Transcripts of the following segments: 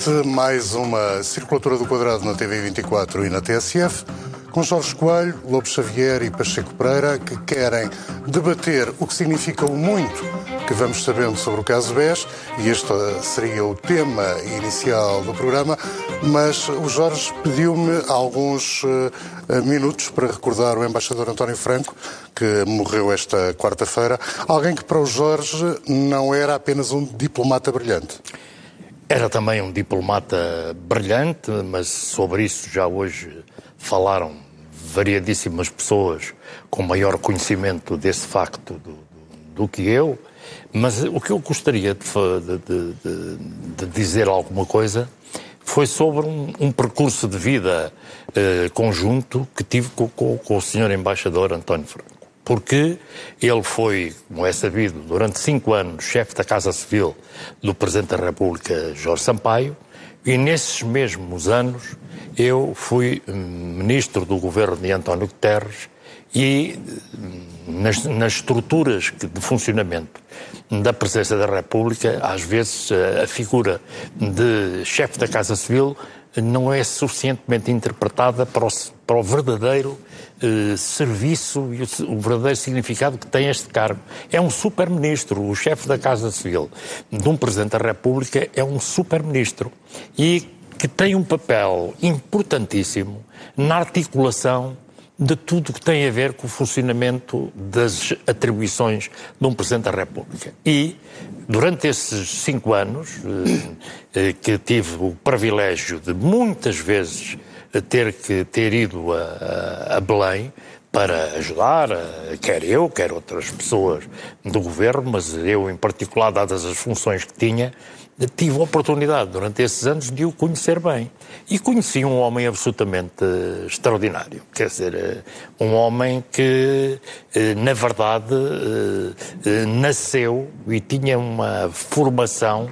noite, mais uma circulatura do quadrado na TV 24 e na TSF, com Jorge Coelho, Lobo Xavier e Pacheco Pereira, que querem debater o que significa o muito que vamos sabendo sobre o caso BES, e este seria o tema inicial do programa, mas o Jorge pediu-me alguns uh, minutos para recordar o embaixador António Franco, que morreu esta quarta-feira, alguém que para o Jorge não era apenas um diplomata brilhante. Era também um diplomata brilhante, mas sobre isso já hoje falaram variadíssimas pessoas com maior conhecimento desse facto do, do, do que eu. Mas o que eu gostaria de, de, de, de dizer alguma coisa foi sobre um, um percurso de vida eh, conjunto que tive com, com, com o senhor embaixador António Franco. Porque ele foi, como é sabido, durante cinco anos chefe da Casa Civil do Presidente da República, Jorge Sampaio, e nesses mesmos anos eu fui hum, ministro do governo de António Guterres e hum, nas, nas estruturas de funcionamento da Presidência da República, às vezes a figura de chefe da Casa Civil não é suficientemente interpretada para o, para o verdadeiro eh, serviço e o, o, verdadeiro significado que tem este cargo. É um super-ministro, o chefe da Casa Civil de um Presidente da República é um super-ministro e que tem um papel importantíssimo na articulação de tudo que tem a ver com o funcionamento das atribuições de um Presidente da República. E, durante esses cinco anos, eh, eh, que tive o privilégio de muitas vezes ter que ter ido a, a Belém para ajudar, quer eu, quer outras pessoas do governo, mas eu em particular, dadas as funções que tinha, tive a oportunidade durante esses anos de o conhecer bem. E conheci um homem absolutamente extraordinário. Quer dizer, eh, um homem que, eh, na verdade, eh, nasceu e tinha uma formação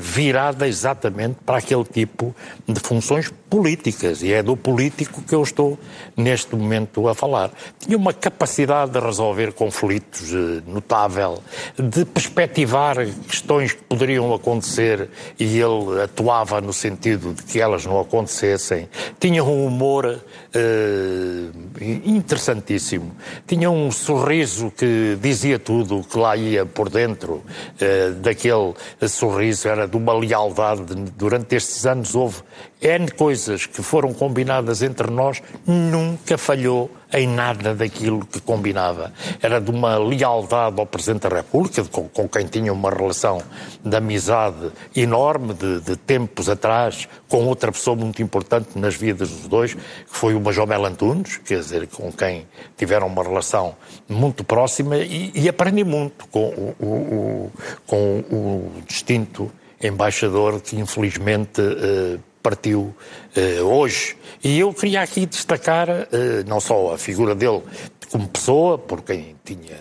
virada exatamente para aquele tipo de funções políticas. E é do político que eu estou, neste momento, a falar. Tinha uma capacidade de resolver conflitos notável, de perspectivar questões que poderiam acontecer acontecer e ele atuava no sentido de que elas não acontecessem. Tinha um humor uh, interessantíssimo. Tinha um sorriso que dizia tudo que lá ia por dentro uh, daquele sorriso. Era de uma lealdade. Durante estes anos houve N coisas que foram combinadas entre nós, nunca falhou em nada daquilo que combinava. Era de uma lealdade ao Presidente da República, com, com quem tinha uma relação de amizade enorme de, de, tempos atrás, com outra pessoa muito importante nas vidas dos dois, que foi o Major Mel Antunes, quer dizer, com quem tiveram uma relação muito próxima e, e aprendi muito com o, o, o, com o distinto embaixador que infelizmente eh, partiu uh, hoje. E eu queria aqui destacar uh, não só a figura dele como pessoa, por quem tinha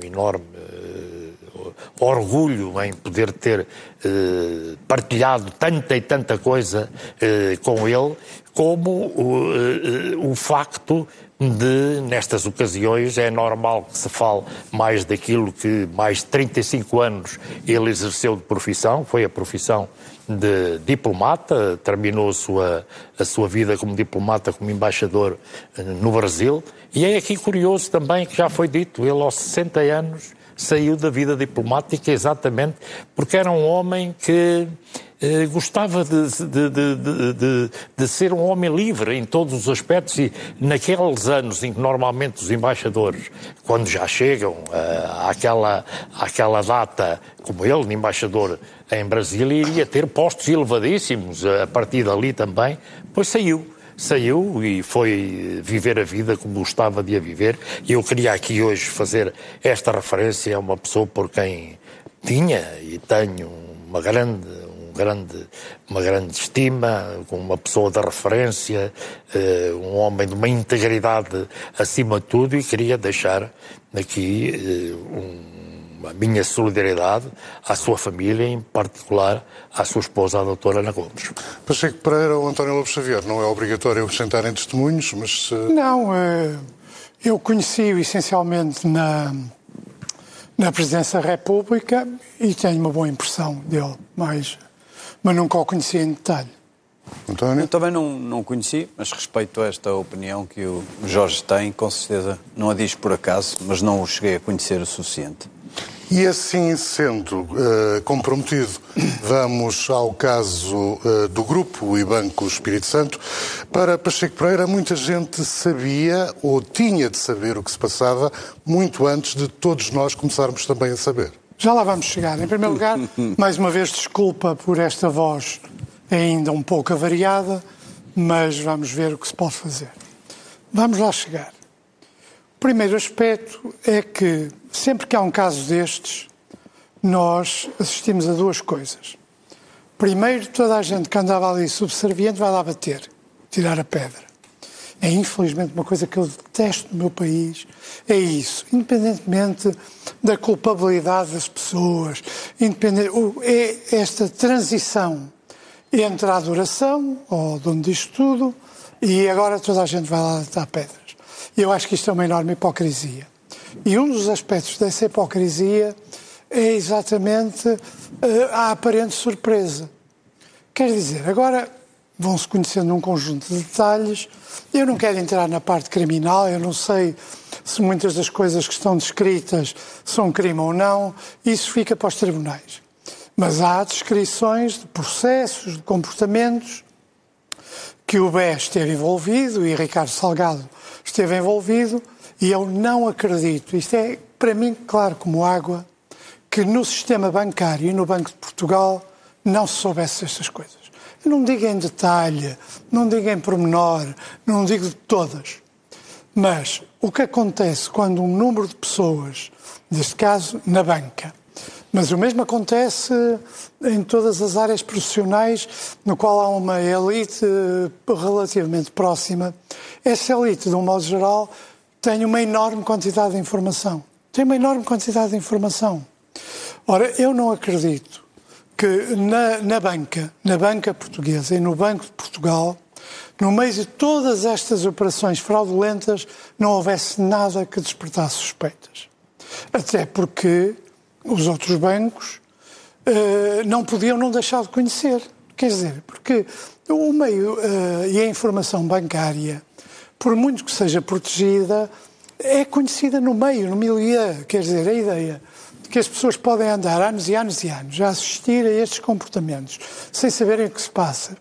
um enorme uh, orgulho em poder ter partilhado tanta e tanta coisa com ele, como o, o facto de, nestas ocasiões, é normal que se fale mais daquilo que mais de 35 anos ele exerceu de profissão, foi a profissão de diplomata, terminou a sua, a sua vida como diplomata, como embaixador eh, no Brasil. E é aqui curioso também que já foi dito, ele aos 60 anos saiu da vida diplomática exatamente porque era um homem que eh, gostava de, de, de, de, ser um homem livre em todos os aspectos e naqueles anos em que normalmente os embaixadores, quando já chegam uh, àquela, àquela data, como ele, embaixador em Brasília, iria ter postos elevadíssimos a partir dali também, pois saiu saiu e foi viver a vida como gostava de a viver. E eu queria aqui hoje fazer esta referência a uma pessoa por quem tinha e tenho uma grande grande, uma grande estima, uma pessoa da referência, uh, um homem de uma integridade acima de tudo e queria deixar aqui uh, um, a minha solidariedade à sua família, em particular à sua esposa, a doutora Ana Gomes. Pacheco Pereira ou António Lopes Xavier, não é obrigatório acrescentarem testemunhos, mas... Se... Não, eh, eu conheci-o essencialmente na na Presidência da República e tenho uma boa impressão dele, mas, mas nunca o conheci em detalhe. António? Eu também não, não conheci, mas respeito a esta opinião que o Jorge tem, com certeza não a diz por acaso, mas não o cheguei a conhecer o suficiente. E assim sendo uh, comprometido, vamos ao caso uh, do Grupo e Banco Espírito Santo. Para Pacheco Pereira, muita gente sabia ou tinha de saber o que se passava muito antes de todos nós começarmos também a saber. Já lá vamos chegar. Em primeiro lugar, mais uma vez, desculpa por esta voz ainda um pouco avariada, mas vamos ver o que se pode fazer. Vamos lá chegar. Primeiro aspecto é que, sempre que há um caso destes, nós assistimos a duas coisas. Primeiro, toda a gente que andava ali subserviente vai lá bater, tirar a pedra. É infelizmente uma coisa que eu detesto no meu país. É isso. Independentemente da culpabilidade das pessoas, independente, é esta transição entre a adoração, ao dono disto tudo, e agora toda a gente vai lá dar pedras. Eu acho que isto é uma enorme hipocrisia. E um dos aspectos dessa hipocrisia é exatamente uh, a aparente surpresa. Quer dizer, agora vão-se conhecendo um conjunto de detalhes. Eu não quero entrar na parte criminal, eu não sei se muitas das coisas que estão descritas são crime ou não, isso fica para os tribunais. Mas há descrições de processos, de comportamentos que o BES esteve envolvido e Ricardo Salgado esteve envolvido e eu não acredito, isto é para mim claro como água, que no sistema bancário e no Banco de Portugal não se soubesse estas coisas. Eu não digo em detalhe, não digo em pormenor, não digo de todas. Mas o que acontece quando um número de pessoas, neste caso na banca, mas o mesmo acontece em todas as áreas profissionais no qual há uma elite relativamente próxima. Essa elite, de um modo geral, tem uma enorme quantidade de informação. Tem uma enorme quantidade de informação. Ora, eu não acredito que na, na banca, na banca portuguesa e no Banco de Portugal, no meio de todas estas operações fraudulentas, não houvesse nada que despertasse suspeitas. Até porque os outros bancos uh, não podiam não deixar de conhecer. Quer dizer, porque o meio uh, e a informação bancária, por muito que seja protegida, é conhecida no meio, no milieu. Quer dizer, a ideia de que as pessoas podem andar anos e anos e anos a assistir a estes comportamentos sem saberem o que se passa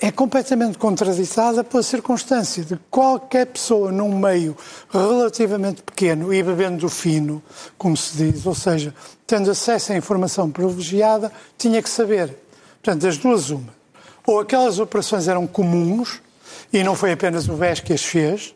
é completamente contraditada pela circunstância de qualquer pessoa num meio relativamente pequeno e bebendo do fino, como se diz, ou seja, tendo acesso à informação privilegiada, tinha que saber. Portanto, das duas, uma. Ou aquelas operações eram comuns, e não foi apenas o BES que as fez,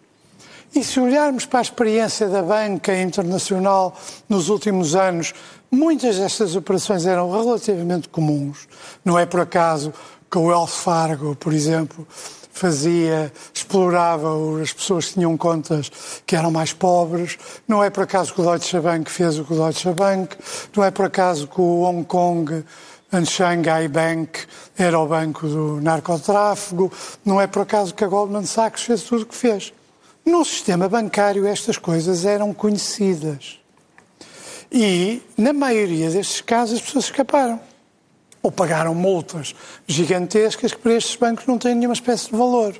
e se olharmos para a experiência da banca internacional nos últimos anos, muitas destas operações eram relativamente comuns. Não é por acaso que o Wells Fargo, por exemplo, fazia, explorava as pessoas que tinham contas que eram mais pobres. Não é por acaso que o Deutsche Bank fez o que o Deutsche Bank. Não é por acaso que o Hong Kong and Shanghai Bank era o banco do narcotráfego. Não é por acaso que a Goldman Sachs fez tudo o que fez. No sistema bancário estas coisas eram conhecidas. E, na maioria destes casos, as pessoas escaparam ou pagaram multas gigantescas que para estes bancos não têm nenhuma espécie de valor.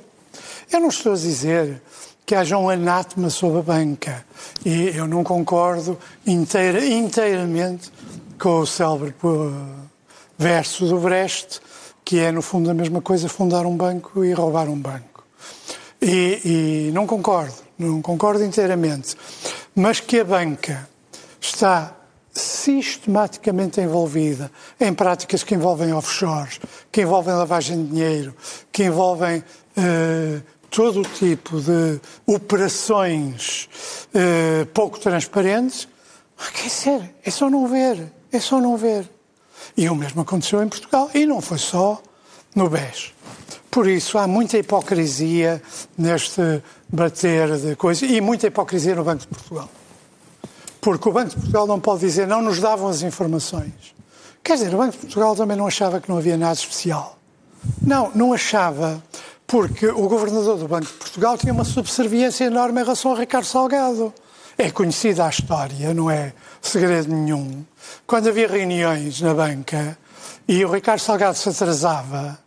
Eu não estou a dizer que haja um anátema sobre a banca e eu não concordo inteira, inteiramente com o célebre verso do Brecht, que é, no fundo, a mesma coisa fundar um banco e roubar um banco. E, e não concordo, não concordo inteiramente. Mas que a banca está sistematicamente envolvida em práticas que envolvem offshores, que envolvem lavagem de dinheiro, que envolvem eh, todo o tipo de operações eh, pouco transparentes, quer dizer, é só não ver, é só não ver. E o mesmo aconteceu em Portugal, e não foi só no BES. Por isso, há muita hipocrisia neste bater de coisas, e muita hipocrisia no Banco de Portugal. Porque o Banco de Portugal não pode dizer não nos davam as informações. Quer dizer, o Banco de Portugal também não achava que não havia nada especial. Não, não achava, porque o governador do Banco de Portugal tinha uma subserviência enorme em relação ao Ricardo Salgado. É conhecida a história, não é segredo nenhum. Quando havia reuniões na banca e o Ricardo Salgado se atrasava,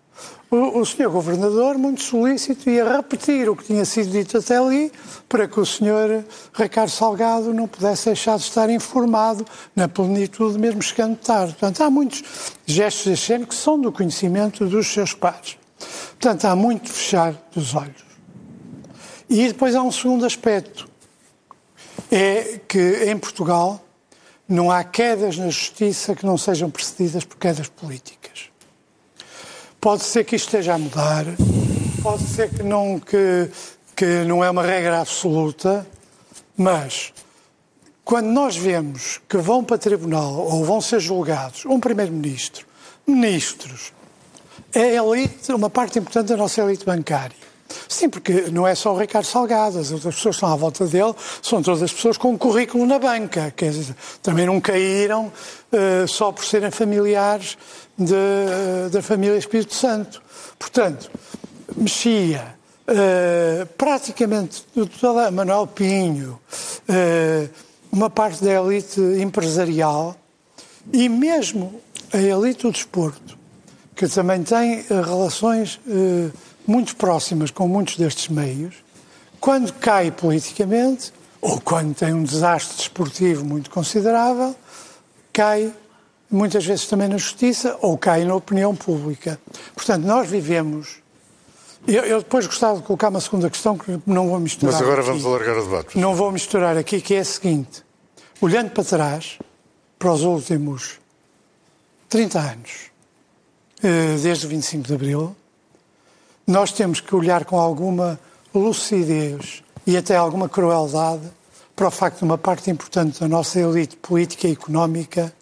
o, o senhor governador, muito solícito, ia repetir o que tinha sido dito até ali para que o senhor Ricardo Salgado não pudesse deixar de estar informado na plenitude, mesmo chegando tarde. Portanto, há muitos gestos de cena que são do conhecimento dos seus pares. Portanto, há muito fechar dos olhos. E depois há um segundo aspecto. É que em Portugal não há quedas na justiça que não sejam precedidas por quedas políticas. Pode ser que isto esteja a mudar, pode ser que não, que, que não é uma regra absoluta, mas quando nós vemos que vão para tribunal ou vão ser julgados um primeiro-ministro, ministros, é elite, uma parte importante da nossa elite bancária. Sim, porque não é só o Ricardo Salgado, as outras pessoas que estão à volta dele são todas as pessoas com um currículo na banca, quer dizer, também não caíram uh, só por serem familiares de, da família Espírito Santo. Portanto, mexia uh, praticamente toda Manuel Pinho, uh, uma parte da elite empresarial e mesmo a elite do desporto, que também tem relações uh, muito próximas com muitos destes meios, quando cai politicamente, ou quando tem um desastre desportivo muito considerável, cai muitas vezes também na justiça ou cai na opinião pública. Portanto, nós vivemos. Eu, eu, depois gostava de colocar uma segunda questão que não vou misturar. Mas agora aqui. vamos alargar o debate. Não vou misturar aqui, que é a seguinte: olhando para trás, para os últimos 30 anos, eh, desde o 25 de Abril, nós temos que olhar com alguma lucidez e até alguma crueldade para o facto de uma parte importante da nossa elite política e económica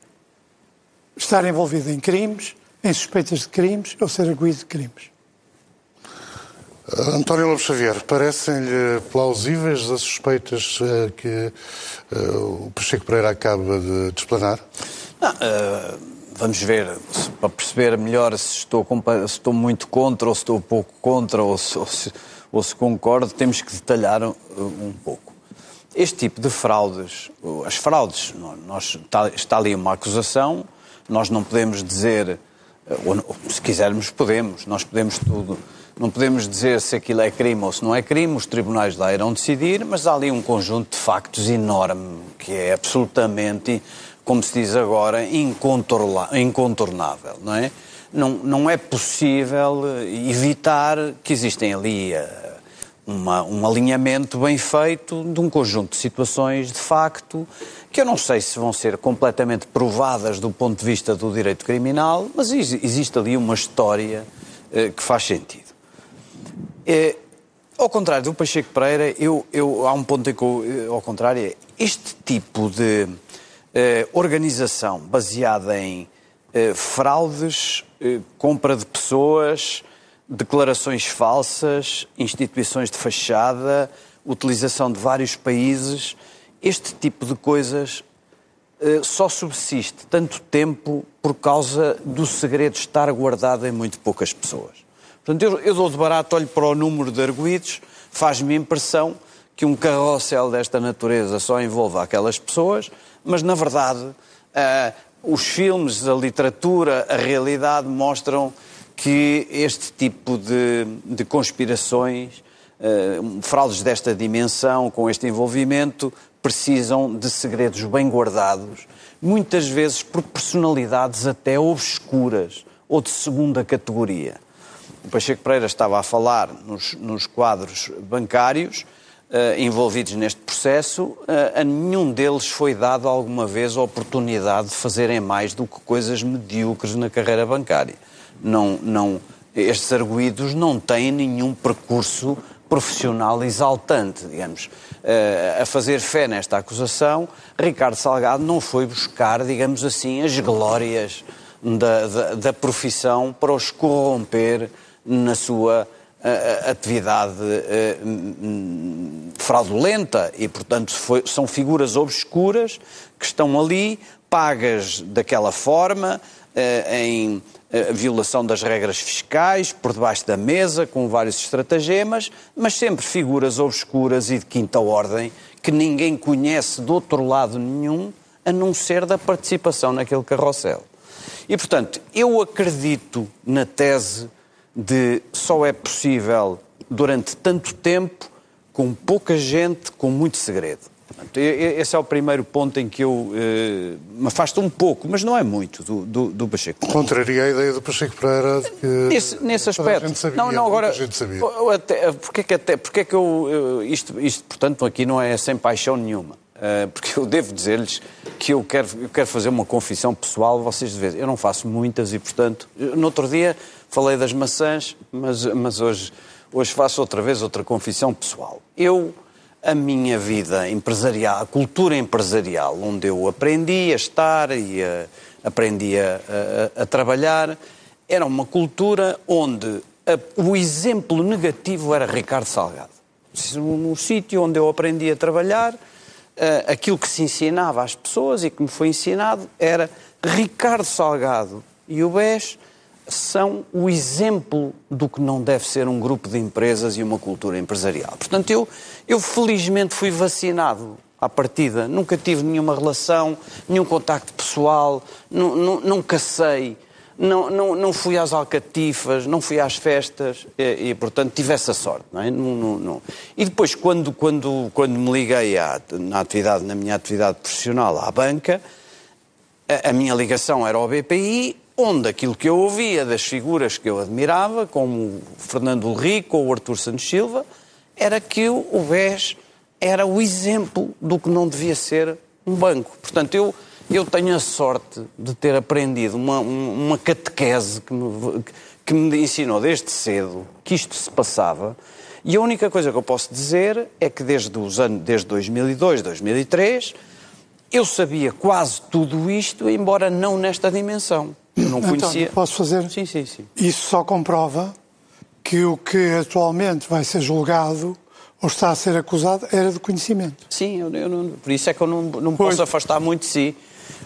estar envolvida em crimes, em suspeitas de crimes ou ser arguído de crimes. António Lopes Xavier, parecem-lhe plausíveis as suspeitas uh, que uh, o Pacheco Pereira acaba de explanar? Não, uh, vamos ver, para perceber melhor se estou, se estou, muito contra ou se estou pouco contra ou se, ou se, ou se concordo, temos que detalhar um, um pouco. Este tipo de fraudes, as fraudes, nós, está, está ali uma acusação, nós não podemos dizer, eh, ou, se quisermos, podemos, nós podemos tudo. Não podemos dizer se aquilo é crime ou se não é crime, os tribunais lá irão decidir, mas há ali um conjunto de factos enorme, que é absolutamente, como se diz agora, incontornável, não é? Não, não é possível evitar que existem ali uh, uma, um alinhamento bem feito de um conjunto de situações de facto que eu não sei se vão ser completamente provadas do ponto de vista do direito criminal, mas existe ali uma história eh, que faz sentido. É, ao contrário do Pacheco Pereira, eu, eu, há um ponto em que, eu, eh, ao contrário, é este tipo de eh, organização baseada em eh, fraudes, eh, compra de pessoas, declarações falsas, instituições de fachada, utilização de vários países este tipo de coisas uh, só subsiste tanto tempo por causa do segredo estar guardado em muito poucas pessoas. Portanto, eu, eu dou de barato, olho para o número de arguídos, faz-me impressão que um carrossel desta natureza só envolva aquelas pessoas, mas na verdade uh, os filmes, a literatura, a realidade mostram que este tipo de, de conspirações, uh, fraudes desta dimensão, com este envolvimento, precisam de segredos bem guardados, muitas vezes por personalidades até obscuras ou de segunda categoria. O Pacheco Pereira estava a falar nos, nos quadros bancários envolvidos neste processo, uh, a nenhum deles foi dado alguma vez a oportunidade de fazerem mais do que coisas medíocres na carreira bancária. Não, não, estes arguídos não têm nenhum percurso profissional exaltante, digamos. Eh, a fazer fé nesta acusação, Ricardo Salgado não foi buscar, digamos assim, as glórias da, da, da profissão para os corromper na sua uh, atividade uh, fraudulenta e, portanto, foi, são figuras obscuras que estão ali pagas daquela forma, eh, em eh, violação das regras fiscais, por debaixo da mesa, com vários estratagemas, mas sempre figuras obscuras e de quinta ordem que ninguém conhece de outro lado nenhum, a não ser da participação naquele carrossel. E, portanto, eu acredito na tese de só é possível durante tanto tempo, com pouca gente, com muito segredo. Esse é o primeiro ponto em que eu eh, me afasto um pouco, mas não é muito, do, do, do Pacheco. Contraria a ideia do Pacheco Pereira de que nesse, nesse aspecto. Sabia, não, não, agora. Até, porque é que, até, porque é que eu. Isto, isto, portanto, aqui não é sem paixão nenhuma. Uh, porque eu devo dizer-lhes que eu quero, eu quero fazer uma confissão pessoal, vocês de vez. Eu não faço muitas e, portanto, no outro dia falei das maçãs, mas, mas hoje, hoje faço outra vez outra confissão pessoal. Eu a minha vida empresarial, a cultura empresarial, onde eu aprendi a estar e a, aprendi a, a, a, trabalhar, era uma cultura onde o exemplo negativo era Ricardo Salgado. No sítio onde eu aprendi a trabalhar, aquilo que se ensinava às pessoas e que me foi ensinado era Ricardo Salgado e o BES são o exemplo do que não deve ser um grupo de empresas e uma cultura empresarial. Portanto, eu, eu felizmente fui vacinado à partida. Nunca tive nenhuma relação, nenhum contacto pessoal, não cacei, não, não, não fui às alcatifas, não fui às festas e, e portanto, tive essa sorte. Não é? não, não, não. E depois, quando, quando, quando me liguei à, na, atividade, na minha atividade profissional à banca, a, a minha ligação era ao BPI, onde aquilo que eu ouvia das figuras que eu admirava, como o Fernando Rico ou o Artur Santos Silva, era que o BES era o exemplo do que não devia ser um banco. Portanto, eu, eu tenho a sorte de ter aprendido uma, uma catequese que me, que me ensinou desde cedo que isto se passava. E a única coisa que eu posso dizer é que desde os anos, desde 2002, 2003, eu sabia quase tudo isto, embora não nesta dimensão. Eu não conhecia. posso fazer? Sim, sim, sim. Isso só comprova que o que atualmente vai ser julgado ou está a ser acusado era de conhecimento. Sim, eu, eu não, por isso é que eu não, não posso afastar muito de si.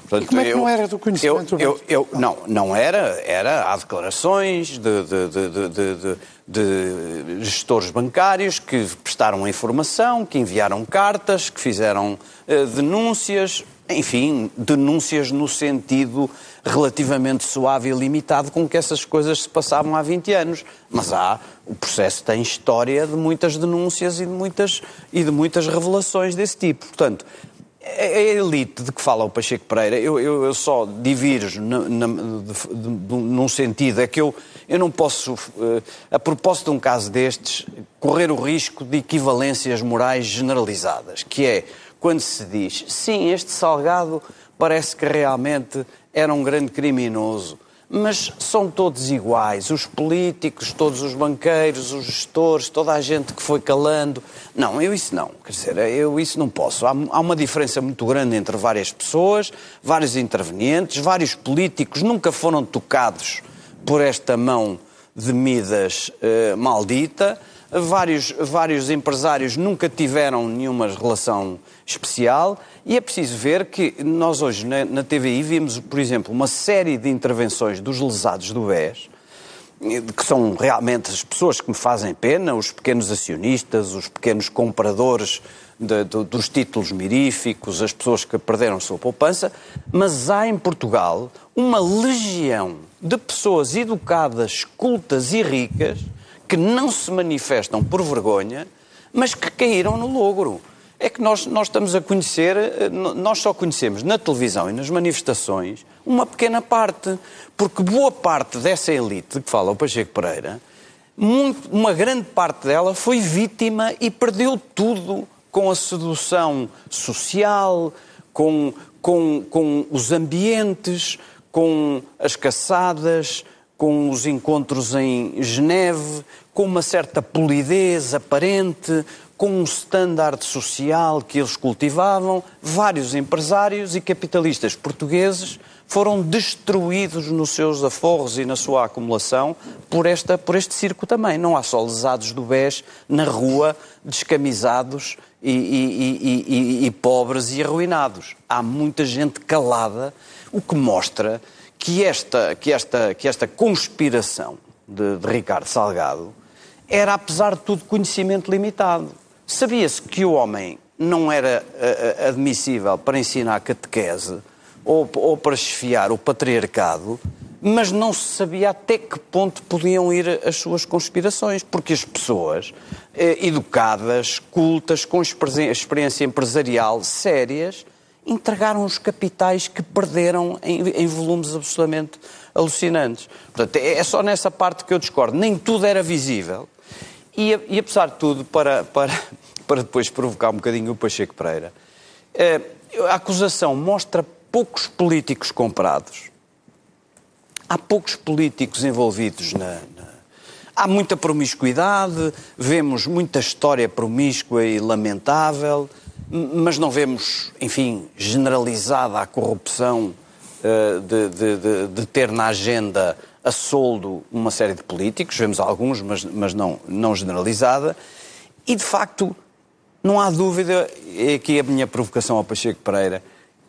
Portanto, e como é que eu, não era do conhecimento? Eu, eu, eu, não, não era. Era, há declarações de, de, de, de, gestores bancários que prestaram informação, que enviaram cartas, que fizeram uh, denúncias enfim, denúncias no sentido relativamente suave e limitado com que essas coisas se passavam há 20 anos. Mas há, o processo tem história de muitas denúncias e de muitas, e de muitas revelações desse tipo. Portanto, a elite de que fala o Pacheco Pereira, eu, eu, eu só divirjo num sentido, é que eu, eu não posso, uh, a propósito de um caso destes, correr o risco de equivalências morais generalizadas, que é quando se diz, sim, este Salgado parece que realmente era um grande criminoso, mas são todos iguais, os políticos, todos os banqueiros, os gestores, toda a gente que foi calando. Não, eu isso não, quer dizer, eu isso não posso. Há, há uma diferença muito grande entre várias pessoas, vários intervenientes, vários políticos nunca foram tocados por esta mão de Midas eh, maldita vários, vários empresários nunca tiveram nenhuma relação especial e é preciso ver que nós hoje na, na TVI vimos, por exemplo, uma série de intervenções dos lesados do BES, que são realmente as pessoas que me fazem pena, os pequenos acionistas, os pequenos compradores de, de, dos títulos miríficos, as pessoas que perderam sua poupança, mas há em Portugal uma legião de pessoas educadas, cultas e ricas que não se manifestam por vergonha, mas que caíram no logro. É que nós, nós estamos a conhecer, eh, nós só conhecemos na televisão e nas manifestações uma pequena parte, porque boa parte dessa elite que fala o Pacheco Pereira, muito, uma grande parte dela foi vítima e perdeu tudo com a sedução social, com, com, com os ambientes, com as caçadas, com os encontros em Geneve, com uma certa polidez aparente, com um standard social que eles cultivavam, vários empresários e capitalistas portugueses foram destruídos nos seus aforros e na sua acumulação por, esta, por este circo também. Não há só lesados do BES na rua, descamisados e, e, e, e, pobres e arruinados. Há muita gente calada, o que mostra que esta, que esta, que esta conspiração de, de Ricardo Salgado era, apesar de tudo, conhecimento limitado. Sabia-se que o homem não era uh, admissível para ensinar catequese ou, ou para esfiar o patriarcado, mas não se sabia até que ponto podiam ir as suas conspirações, porque as pessoas eh, educadas, cultas, com experiência empresarial sérias, entregaram os capitais que perderam em, em volumes absolutamente alucinantes. Portanto, é, é só nessa parte que eu discordo. Nem tudo era visível. E, e apesar de tudo, para, para, para depois provocar um bocadinho o Pacheco Pereira, eh, a acusação mostra poucos políticos comprados. Há poucos políticos envolvidos na, na... Há muita promiscuidade, vemos muita história promíscua e lamentável, mas não vemos, enfim, generalizada a corrupção uh, de, de, de, de, ter na agenda a soldo uma série de políticos, vemos alguns, mas, mas não, não generalizada, e de facto não há dúvida, é aqui a minha provocação ao Pacheco Pereira,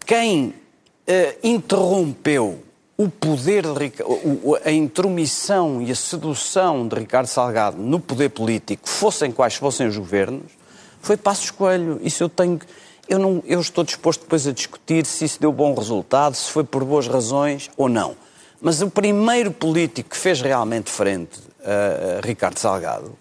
quem uh, interrompeu o poder de a intromissão e a sedução de Ricardo Salgado no poder político, fossem quais fossem os governos, foi Passos Coelho. Isso eu tenho. Eu, não, eu estou disposto depois a discutir se isso deu bom resultado, se foi por boas razões ou não. Mas o primeiro político que fez realmente frente a, a Ricardo Salgado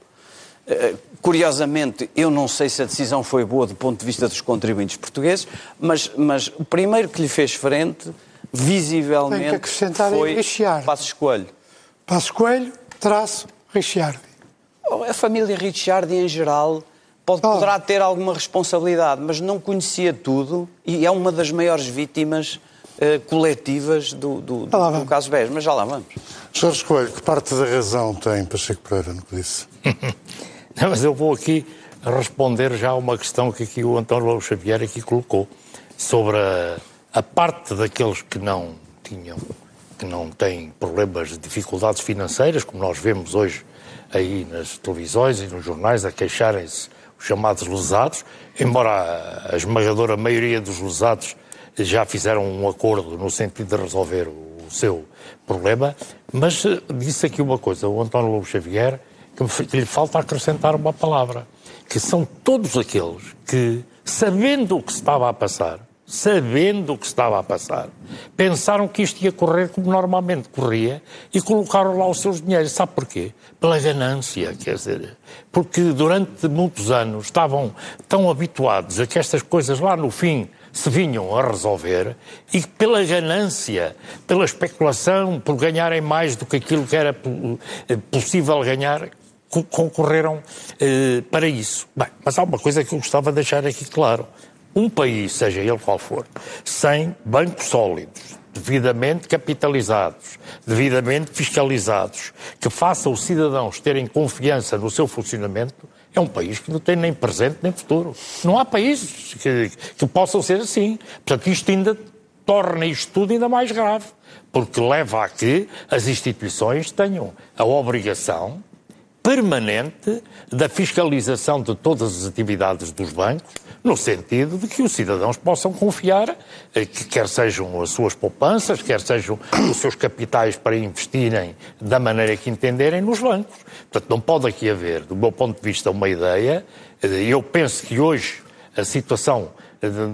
uh, Curiosamente, eu não sei se a decisão foi boa do ponto de vista dos contribuintes portugueses, mas, mas o primeiro que lhe fez frente, visivelmente, Tem que acrescentar foi. Passos Coelho. Passos Coelho, traço, Ricciardi. Oh, a família Ricciardi, em geral, pode, poderá ter alguma responsabilidade, mas não conhecia tudo e é uma das maiores vítimas uh, coletivas do, do, do, do caso BES. Mas já lá vamos. Jorge Coelho, que parte da razão tem Pacheco Pereira no que disse? Não, mas eu vou aqui responder já a uma questão que aqui o António Lobo Xavier aqui colocou sobre a, a parte daqueles que não tinham, que não têm problemas de dificuldades financeiras, como nós vemos hoje aí nas televisões e nos jornais a queixarem-se os chamados lesados, embora a esmagadora maioria dos lesados já fizeram um acordo no sentido de resolver o seu problema, mas eh, disse aqui uma coisa, o António Lobo Xavier, que lhe falta acrescentar uma palavra, que são todos aqueles que, sabendo o que estava a passar, sabendo o que estava a passar, pensaram que isto ia correr como normalmente corria e colocaram lá os seus dinheiros. Sabe porquê? Pela ganância, quer dizer, porque durante muitos anos estavam tão habituados a que estas coisas lá no fim se vinham a resolver e pela ganância, pela especulação, por ganharem mais do que aquilo que era possível ganhar, concorreram eh, para isso. Bem, mas há uma coisa que eu gostava de deixar aqui claro. Um país, seja ele qual for, sem bancos sólidos, devidamente capitalizados, devidamente fiscalizados, que faça os cidadãos terem confiança no seu funcionamento, é um país que não tem nem presente nem futuro. Não há países que, que possam ser assim. Portanto, isto ainda torna isto tudo ainda mais grave, porque leva a que as instituições tenham a obrigação permanente da fiscalização de todas as atividades dos bancos, no sentido de que os cidadãos possam confiar, eh, que quer sejam as suas poupanças, quer sejam os seus capitais para investirem da maneira que entenderem nos bancos. Portanto, não pode aqui haver, do meu ponto de vista, uma ideia. Eh, eu penso que hoje a situação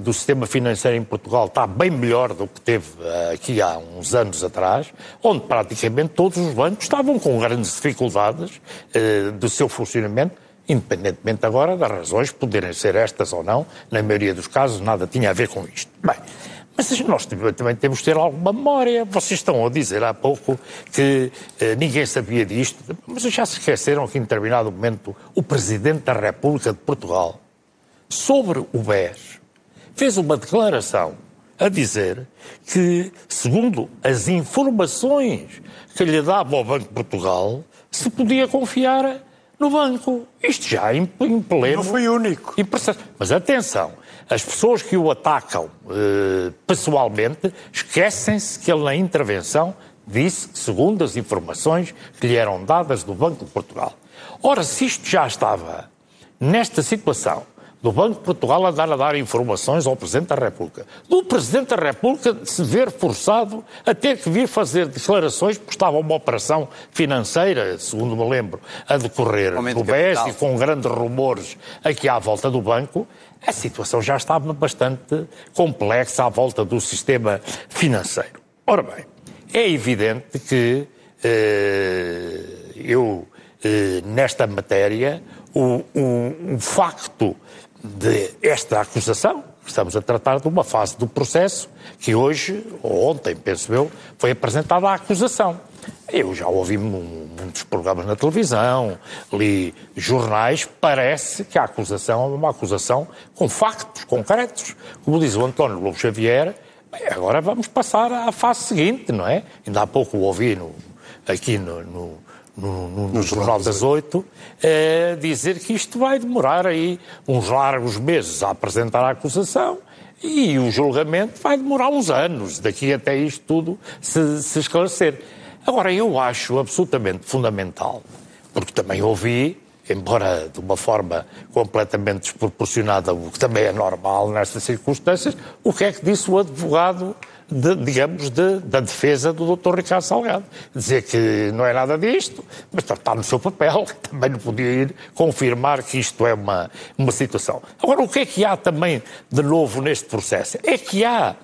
do sistema financeiro em Portugal está bem melhor do que teve eh, aqui há uns anos atrás, onde praticamente todos os bancos estavam com grandes dificuldades eh, do seu funcionamento, independentemente agora das razões poderem ser estas ou não, na maioria dos casos nada tinha a ver com isto. Bem, mas nós também temos de ter alguma memória. Vocês estão a dizer há pouco que eh, ninguém sabia disto, mas já se esqueceram que em determinado momento o Presidente da República de Portugal, sobre o BES, fez uma declaração a dizer que, segundo as informações que lhe dava o Banco de Portugal, se podia confiar no banco. Isto já em, em pleno. Não foi único. Mas atenção, As pessoas que o atacam eh, pessoalmente esquecem-se que ele, na intervenção, disse que, segundo as informações que lhe eram dadas do Banco de Portugal. Ora, se isto já estava nesta situação, do Banco de Portugal andar a dar informações ao Presidente da República, do Presidente da República se ver forçado a ter que vir fazer declarações, porque estava uma operação financeira, segundo me lembro, a decorrer no BES e com grandes rumores aqui à volta do banco, a situação já estava bastante complexa à volta do sistema financeiro. Ora bem, é evidente que eh, eu, eh, nesta matéria, o, o, o facto de esta acusação, estamos a tratar de uma fase do processo que hoje, ou ontem, penso eu, foi apresentada a acusação. Eu já ouvi muitos programas na televisão, li jornais, parece que a acusação é uma acusação com factos concretos. Como diz o António Lobo Xavier, agora vamos passar à fase seguinte, não é? Ainda há pouco ouvi no, aqui no, no no, no, no Jornal das Oito, é dizer que isto vai demorar aí uns largos meses a apresentar a acusação e o julgamento vai demorar uns anos, daqui até isto tudo se, se esclarecer. Agora, eu acho absolutamente fundamental, porque também ouvi, embora de uma forma completamente desproporcionada, o que também é normal nestas circunstâncias, o que é que disse o advogado de, digamos, de, da defesa do Dr. Ricardo Salgado. Dizer que não é nada disto, mas está no seu papel, também não podia ir confirmar que isto é uma, uma situação. Agora, o que é que há também de novo neste processo? É que há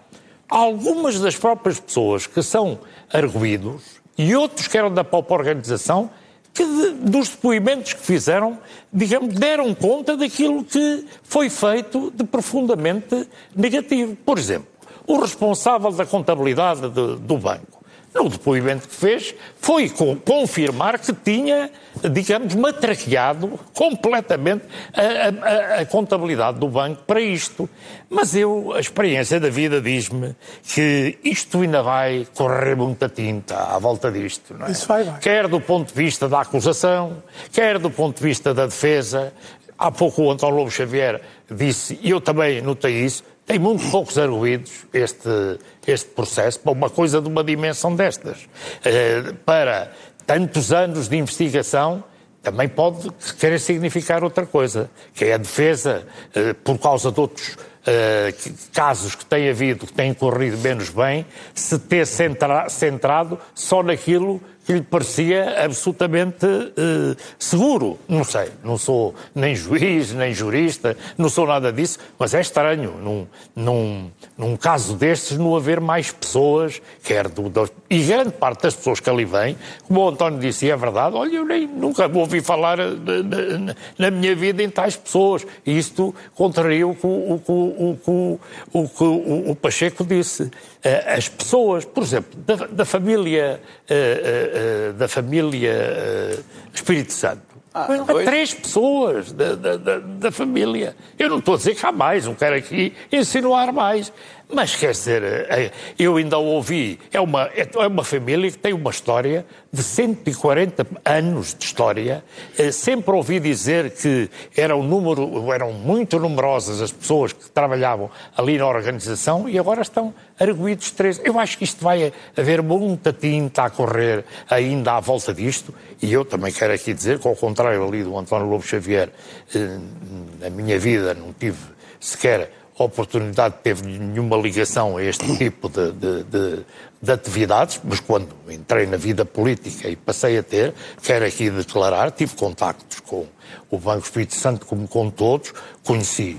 algumas das próprias pessoas que são arguídos e outros que eram da própria organização que de, dos depoimentos que fizeram, digamos, deram conta daquilo que foi feito de profundamente negativo. Por exemplo, o responsável da contabilidade de, do banco, no depoimento que fez, foi confirmar que tinha, digamos, matraqueado completamente a, a, a, contabilidade do banco para isto. Mas eu, a experiência da vida diz-me que isto ainda vai correr muita tinta à volta disto. Não é? Isso vai, vai. Quer do ponto de vista da acusação, quer do ponto de vista da defesa. Há pouco o António Lobo Xavier disse, e eu também notei isso, tem muito poucos arguídos este, este processo para uma coisa de uma dimensão destas. Uh, para tantos anos de investigação, também pode querer significar outra coisa, que é a defesa, uh, por causa de outros uh, casos que têm havido, que têm corrido menos bem, se ter centra centrado só naquilo que lhe parecia absolutamente uh, seguro. Não sei, não sou nem juiz, nem jurista, não sou nada disso, mas é estranho, num, num, num caso destes, não haver mais pessoas, quer do, do, e grande parte das pessoas que ali vêm, como o António disse, e é verdade, olha, eu nem, nunca ouvi falar na, na, minha vida em tais pessoas. E isto contraria o que o, o, o, o, o Pacheco disse. Eh, as pessoas, por exemplo, da, da família, uh, uh, da família Espírito Santo. Ah, três pessoas da, da, da, da, família. Eu não estou a dizer que há mais, não quero aqui insinuar mais. Mas quer dizer, é, eu ainda ouvi, é uma, é uma família que tem uma história de 140 anos de história. É, sempre ouvi dizer que era um número, eram muito numerosas as pessoas que trabalhavam ali na organização e agora estão arguídos três. Eu acho que isto vai haver muita tinta a correr ainda à volta disto e eu também quero aqui dizer que, ao contrário ali do António Lobo Xavier, eh, na minha vida não tive sequer oportunidade teve nenhuma ligação a este tipo de, de, de, de, atividades, mas quando entrei na vida política e passei a ter, quero aqui declarar, tive contactos com o Banco Espírito Santo, como com todos, conheci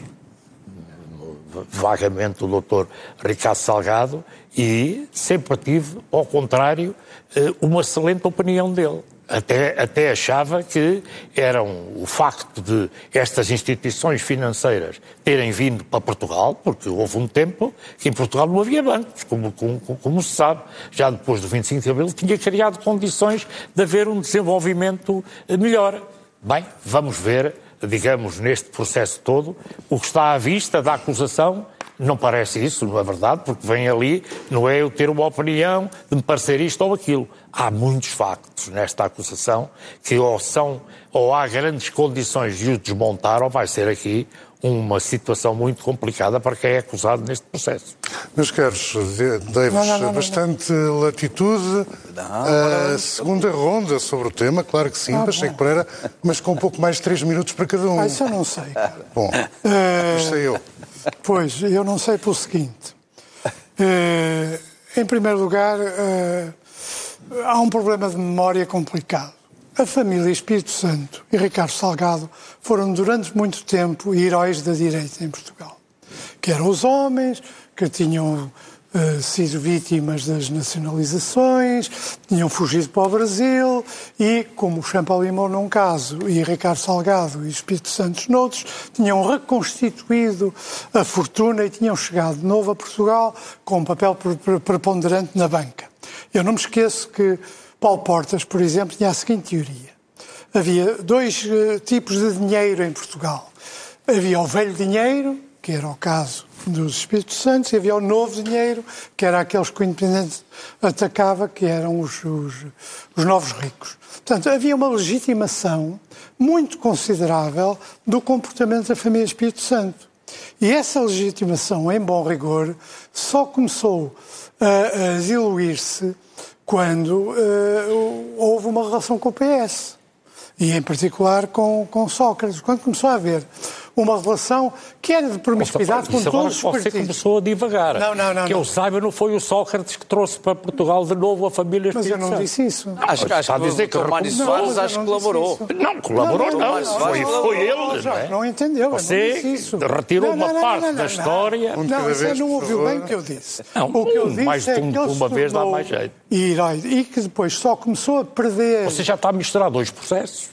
vagamente o doutor Ricardo Salgado e sempre tive, ao contrário, eh, uma excelente opinião dele até, até achava que era um, o facto de estas instituições financeiras terem vindo para Portugal, porque houve um tempo que em Portugal não havia bancos, como, como, como se sabe. Já depois do 25 de Abril tinha criado condições de haver um desenvolvimento melhor. Bem, vamos ver, digamos, neste processo todo, o que está à vista da acusação não parece isso, não é verdade, porque vem ali, não é eu ter uma opinião de me parecer isto ou aquilo. Há muitos factos nesta acusação que ou são, ou há grandes condições de o desmontar, ou vai ser aqui uma situação muito complicada para quem é acusado neste processo. Meus caros, dei-vos bastante latitude. a segunda ronda sobre o tema, claro que sim, ah, Pacheco Pereira, mas com um pouco mais de três minutos para cada um. Ah, isso eu não sei. Bom, uh, sei eu. Pois, eu não sei pelo seguinte. Uh, em primeiro lugar, uh, há um problema de memória complicado. A família Espírito Santo e Ricardo Salgado foram durante muito tempo heróis da direita em Portugal. Que eram os homens que tinham uh, sido vítimas das nacionalizações, tinham fugido para o Brasil e, como o Champalimau num caso e Ricardo Salgado e Espírito Santos noutros, tinham reconstituído a fortuna e tinham chegado de novo a Portugal com um papel preponderante na banca. Eu não me esqueço que Paulo Portas, por exemplo, tinha a seguinte teoria. Havia dois uh, tipos de dinheiro em Portugal. Havia o velho dinheiro, que era o caso dos Espíritos Santos, e havia o novo dinheiro, que era aqueles que o Independente atacava, que eram os, os, os novos ricos. Portanto, havia uma legitimação muito considerável do comportamento da família Espírito Santo. E essa legitimação, em bom rigor, só começou a, a diluir-se quando uh, houve uma relação com o PS. E, em particular, com, com Sócrates. Quando começou a haver uma relação que era de promiscuidade com todos os partidos. Você começou a divagar. Não, não, não. Que não. eu saiba, não foi o Sócrates que trouxe para Portugal de novo a família Mas eu não disse isso. Acho, acho Está a dizer que o Mário Soares acho que colaborou. Não, colaborou não. não, Foi, foi ele. Não, é? não entendeu. Você retirou uma parte da história. Não, você não ouviu bem o que eu disse. o que eu disse mais é que uma vez dá mais jeito. E que depois só começou a perder. Você já está a misturar dois processos.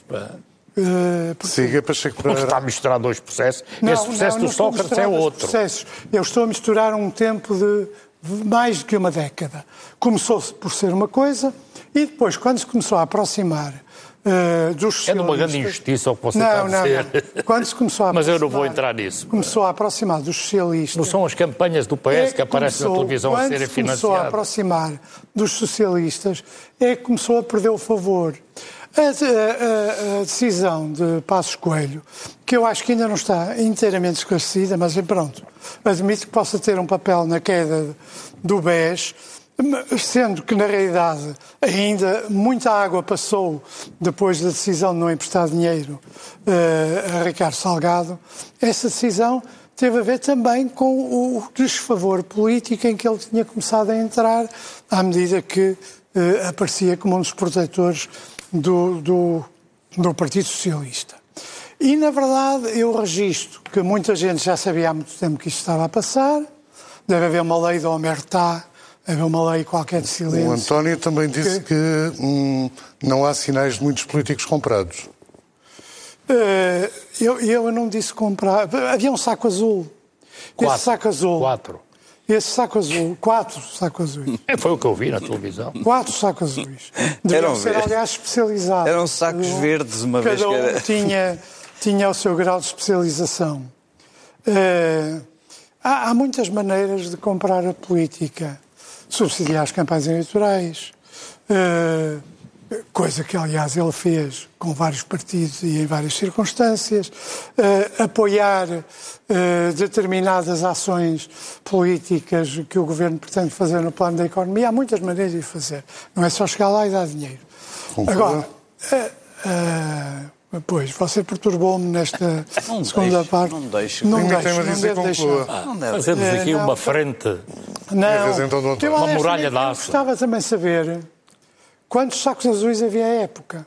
Uh, Siga Pacheco Pereira. Está a misturar dois processos. Não, Esse processo não, não do Sócrates é outro. Processos. Eu estou a misturar um tempo de mais do que uma década. Começou-se por ser uma coisa e depois, quando se começou a aproximar uh, dos socialistas... É de uma grande injustiça o que você não, está a dizer. Não, não. Quando se começou a Mas eu não vou entrar nisso. Começou a aproximar dos socialistas... Não são as campanhas do PS é que aparecem começou, na televisão a serem financiadas. Quando se começou a aproximar dos socialistas é que começou a perder o favor. A, a, a, decisão de Passos Coelho, que eu acho que ainda não está inteiramente esclarecida, mas pronto, admito que possa ter um papel na queda do BES, sendo que na realidade ainda muita água passou depois da decisão de não emprestar dinheiro uh, a Ricardo Salgado, essa decisão teve a ver também com o desfavor político em que ele tinha começado a entrar à medida que uh, aparecia como um dos protetores do, do, do Partido Socialista. E, na verdade, eu registro que muita gente já sabia há muito tempo que isto estava a passar. Deve haver uma lei do Omertá, deve haver uma lei qualquer de silêncio. O António também disse que, que hum, não há sinais de muitos políticos comprados. Uh, eu, eu não disse comprar. Havia um saco azul. Quatro. Esse saco azul. Quatro. Esse saco azul, quatro sacos azuis. É, foi o que eu vi na televisão. Quatro sacos azuis. Deviam ser, aliás, especializados. Eram sacos um, verdes, uma cada vez um era... tinha, tinha o seu grau de especialização. Uh, há, há, muitas maneiras de comprar a política. Subsidiar as campanhas eleitorais, uh, coisa que, aliás, ele fez com vários partidos e em várias circunstâncias, uh, apoiar uh, determinadas ações políticas que o governo pretende fazer no plano da economia. Há muitas maneiras de fazer. Não é só chegar lá e dar dinheiro. Agora, uh, pois, você perturbou-me nesta não segunda deixe, parte. Não deixe. Não deixe, não deve deixar. Fazemos aqui uma frente, não, eu, uma muralha de aço. Gostava também de saber Quantos sacos azuis havia à época?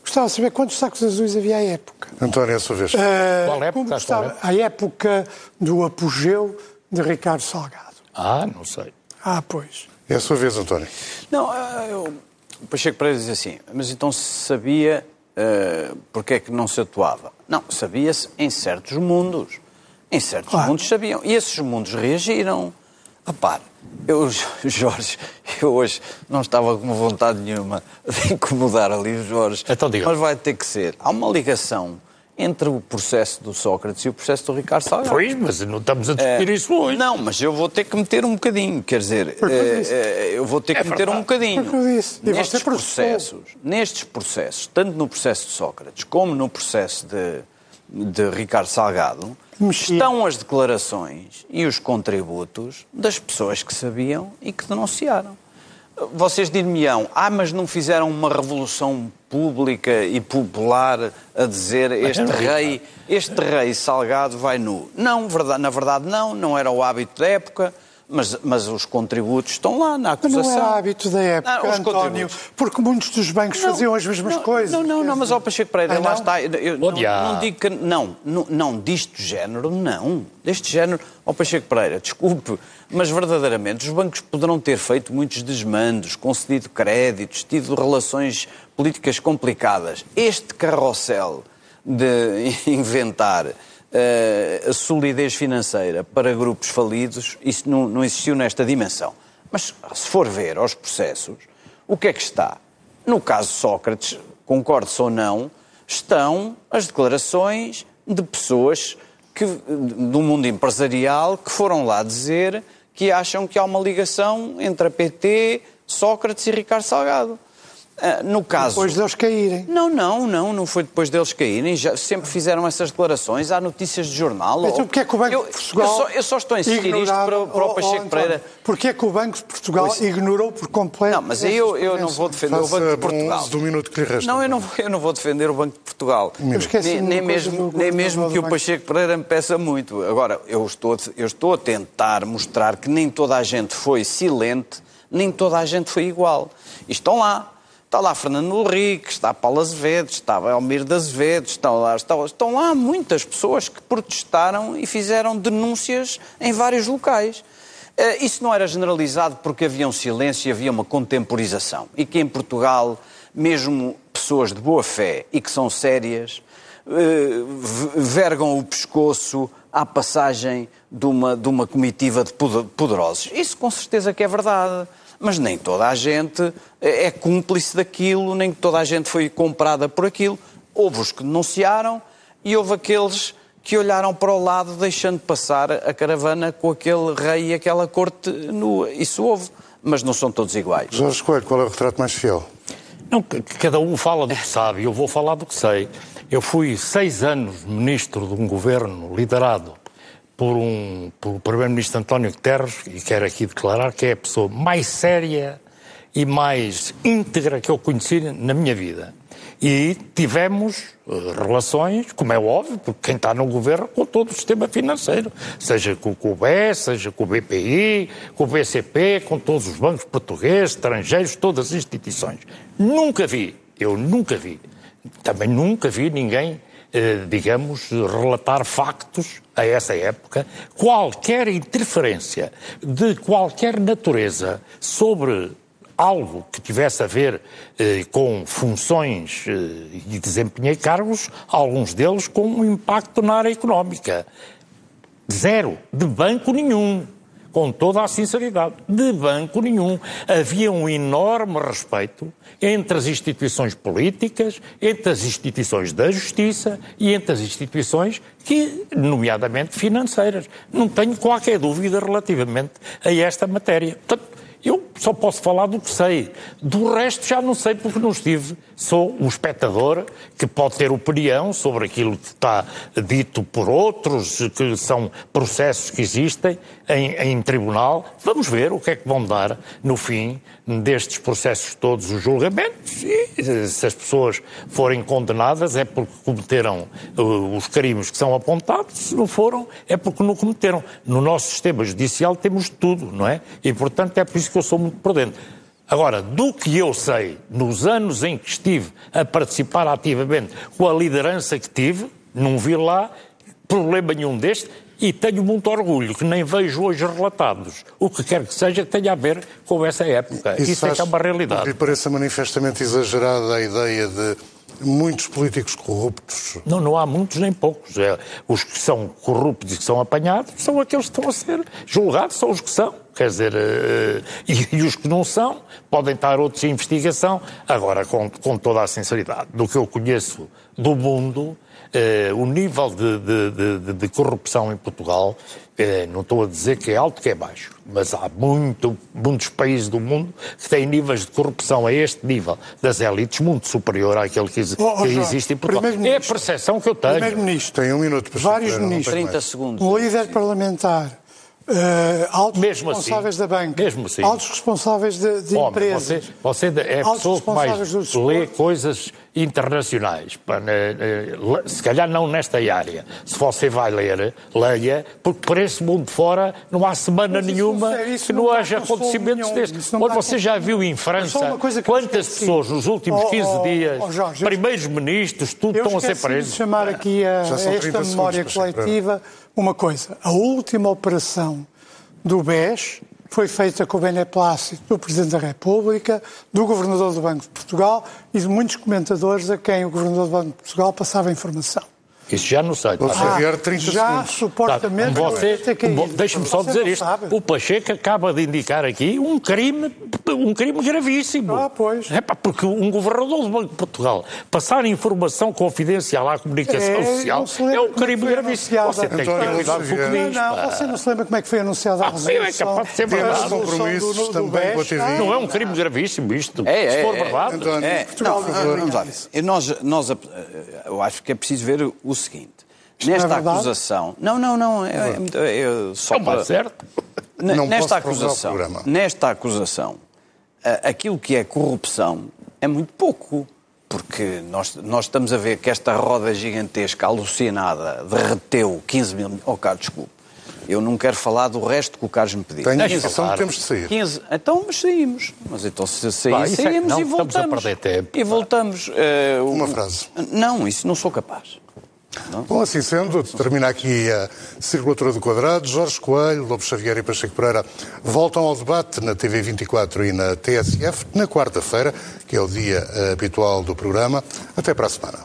Gostava de saber quantos sacos azuis havia à época. António, a sua vez. Uh, Qual época? Gostava, à época do apogeu de Ricardo Salgado. Ah, não sei. Ah, pois. É a sua vez, António. Não, ah, eu, o Pacheco Pereira diz assim, mas então se sabia uh, porque é que não se atuava? Não, sabia-se em certos mundos. Em certos claro. mundos sabiam. E esses mundos reagiram. Repare, eu, Jorge, eu hoje não estava com vontade nenhuma de incomodar ali o Jorge, então, mas vai ter que ser. Há uma ligação entre o processo do Sócrates e o processo do Ricardo Salgado. Pois, mas não estamos a discutir é, isso hoje. Não, mas eu vou ter que meter um bocadinho, quer dizer, é, é, eu vou ter que é meter um bocadinho. Nestes processos, nestes processos, tanto no processo de Sócrates como no processo de, de Ricardo Salgado. Estão as declarações e os contributos das pessoas que sabiam e que denunciaram. Vocês dir-me-ão, ah, mas não fizeram uma revolução pública e popular a dizer este rei, este rei Salgado vai nu. Não, verdade- na verdade não, não era o hábito da época, mas, mas os contributos estão lá na Mas acusação. não é hábito da época, Ah, os António, contributos. porque muitos dos bancos Não, faziam as mesmas não, coisas. Não, não, não, mas ao Pacheco Pereira, Ah, lá não? está. Eu, não, não digo que. Não, não, não, disto género, não. Deste género, ao Pacheco Pereira, desculpe, mas verdadeiramente os bancos poderão ter feito muitos desmandos, concedido créditos, tido relações políticas complicadas. Este carrossel de inventar a solidez financeira para grupos falidos, isso não, não existiu nesta dimensão. Mas se for ver aos processos, o que é que está? No caso Sócrates, concorde-se ou não, estão as declarações de pessoas que, do mundo empresarial que foram lá dizer que acham que há uma ligação entre a PT, Sócrates e Ricardo Salgado. Ah, No caso. Depois deles caírem. Não, não, não, não foi depois deles caírem. Já sempre fizeram essas declarações. Há notícias de jornal. Então, porque é que o Banco eu, de Portugal. Eu só, eu só estou a insistir isto para, para Oh, o oh, Pacheco António, Pereira. Porque é que o Banco de Portugal Pois. ignorou por completo. Não, mas aí eu, eu não vou defender o Faça Banco de Portugal. do minuto que lhe resta. Não, eu não, vou- eu não vou defender o Banco de Portugal. esqueci Nem, nem mesmo, do nem mesmo que o. Pacheco Pereira me peça muito. Agora, eu estou, eu estou a tentar mostrar que nem toda a gente foi silente, nem toda a gente foi igual. E estão lá. Está lá Fernando Henrique, está Paulo Azevedo, está Almir de Azevedo, estão lá, estão, estão lá muitas pessoas que protestaram e fizeram denúncias em vários locais. Eh, Isso não era generalizado porque havia um silêncio e havia uma contemporização. E que em Portugal, mesmo pessoas de boa fé e que são sérias, eh, vergam o pescoço à passagem de uma, de uma comitiva de poder- poderosos. Isso com certeza que é verdade. Mas nem toda a gente é é cúmplice daquilo, nem toda a gente foi comprada por aquilo. Houve os que denunciaram e houve aqueles que olharam para o lado deixando passar a caravana com aquele rei e aquela corte nua. Isso houve, mas não são todos iguais. Jorge Coelho, qual é o retrato mais fiel? Não, cada um fala do que sabe, eu vou falar do que sei. Eu fui seis anos ministro de um governo liderado por um pelo primeiro-ministro António Guterres, e quero aqui declarar que é a pessoa mais séria e mais íntegra que eu conheci na minha vida. E tivemos eh, relações, como é óbvio, porque quem está no governo, com todo o sistema financeiro, seja com, o BES, seja com o BPI, com o BCP, com todos os bancos portugueses, estrangeiros, todas as instituições. Nunca vi, eu nunca vi, também nunca vi ninguém, digamos, relatar factos a essa época, qualquer interferência de qualquer natureza sobre algo que tivesse a ver eh, com funções eh, e desempenhei cargos, alguns deles com um impacto na área económica. Zero. De banco nenhum. Com toda a sinceridade. De banco nenhum. Havia um enorme respeito entre as instituições políticas, entre as instituições da justiça e entre as instituições que, nomeadamente financeiras. Não tenho qualquer dúvida relativamente a esta matéria. Portanto, eu só posso falar do que sei. Do resto já não sei porque não estive. Sou um espectador que pode ter opinião sobre aquilo que está dito por outros, que são processos que existem em, em tribunal. Vamos ver o que é que vão dar no fim destes processos todos, os julgamentos. E se as pessoas forem condenadas é porque cometeram uh, os crimes que são apontados. Se não foram, é porque não cometeram. No nosso sistema judicial temos tudo, não é? E, portanto, é por isso que eu sou muito por dentro. Agora, do que eu sei, nos anos em que estive a participar ativamente com a liderança que tive, não vi lá problema nenhum deste e tenho muito orgulho que nem vejo hoje relatados o que quer que seja que tenha a ver com essa época. Isso, é que é uma realidade. lhe pareça manifestamente exagerada a ideia de muitos políticos corruptos. Não, não há muitos nem poucos. É, os que são corruptos e que são apanhados são aqueles que estão a ser julgados, são os que são. quer dizer, uh, e, e, os que não são podem estar outros em investigação. Agora, com, com toda a sinceridade, do que eu conheço do mundo, o nível de, de, de, de, corrupção em Portugal, uh, não estou a dizer que é alto, que é baixo, mas há muito, muitos países do mundo que têm níveis de corrupção a este nível das elites muito superior àquele que, oh, oh, que existe em Portugal. É a percepção que eu tenho. Primeiro-Ministro, tem um minuto para Vários ministros, 30 segundos. Um líder parlamentar Uh, altos mesmo assim. responsáveis assim, da banca, mesmo assim. altos responsáveis de, de Homem, empresas. Você, você é a pessoa que mais lê coisas internacionais. Se calhar não nesta área. Se você vai ler, leia, porque por esse mundo fora não há semana nenhuma não que não, não haja acontecimentos destes. Olha, você já viu em França quantas pessoas nos últimos 15 oh, oh, dias, oh, Jorge, primeiros ministros, tudo estão a ser presos. de chamar aqui a, a esta memória coletiva uma coisa. A última operação do BES foi feita com o beneplácito do Presidente da República, do Governador do Banco de Portugal e de muitos comentadores a quem o Governador do Banco de Portugal passava informação. Isso já não sei. Você ah, vier 30 já segundos. supostamente tá, você, Deixe-me só dizer isto. Sabe. O Pacheco acaba de indicar aqui um crime, um crime gravíssimo. Ah, pois. É pá, porque um governador do Banco de Portugal passar informação confidencial à comunicação é, social é um crime gravíssimo. Você tem que ter cuidado com o que diz. Não, você não se lembra como é que foi anunciada a resolução? Ah, é capaz de ser verdade. compromissos também com a TV. Não é um crime gravíssimo isto. É, se for é, verdade. António, é, não, vamos lá. Nós, nós, eu acho que é preciso ver o seguinte. Nesta é acusação. Não, não, não. É, é, é só não para... certo. Não nesta acusação, nesta acusação, aquilo que é corrupção é muito pouco. Porque nós, nós estamos a ver que esta roda gigantesca, alucinada, derreteu 15 mil. Oh, cá, desculpe. Eu não quero falar do resto que o Carlos me pediu. Tenho a impressão que temos de sair. 15, então, mas saímos. Mas então, se sair, Vai, saímos não, e voltamos. Estamos a perder tempo. E voltamos. Uh, Uma frase. Não, isso não sou capaz. Não? Bom, assim sendo, termina aqui a Circulatura do Quadrado. Jorge Coelho, Lobo Xavier e Pacheco Pereira voltam ao debate na TV24 e na TSF na quarta-feira, que é o dia habitual do programa. Até para a semana.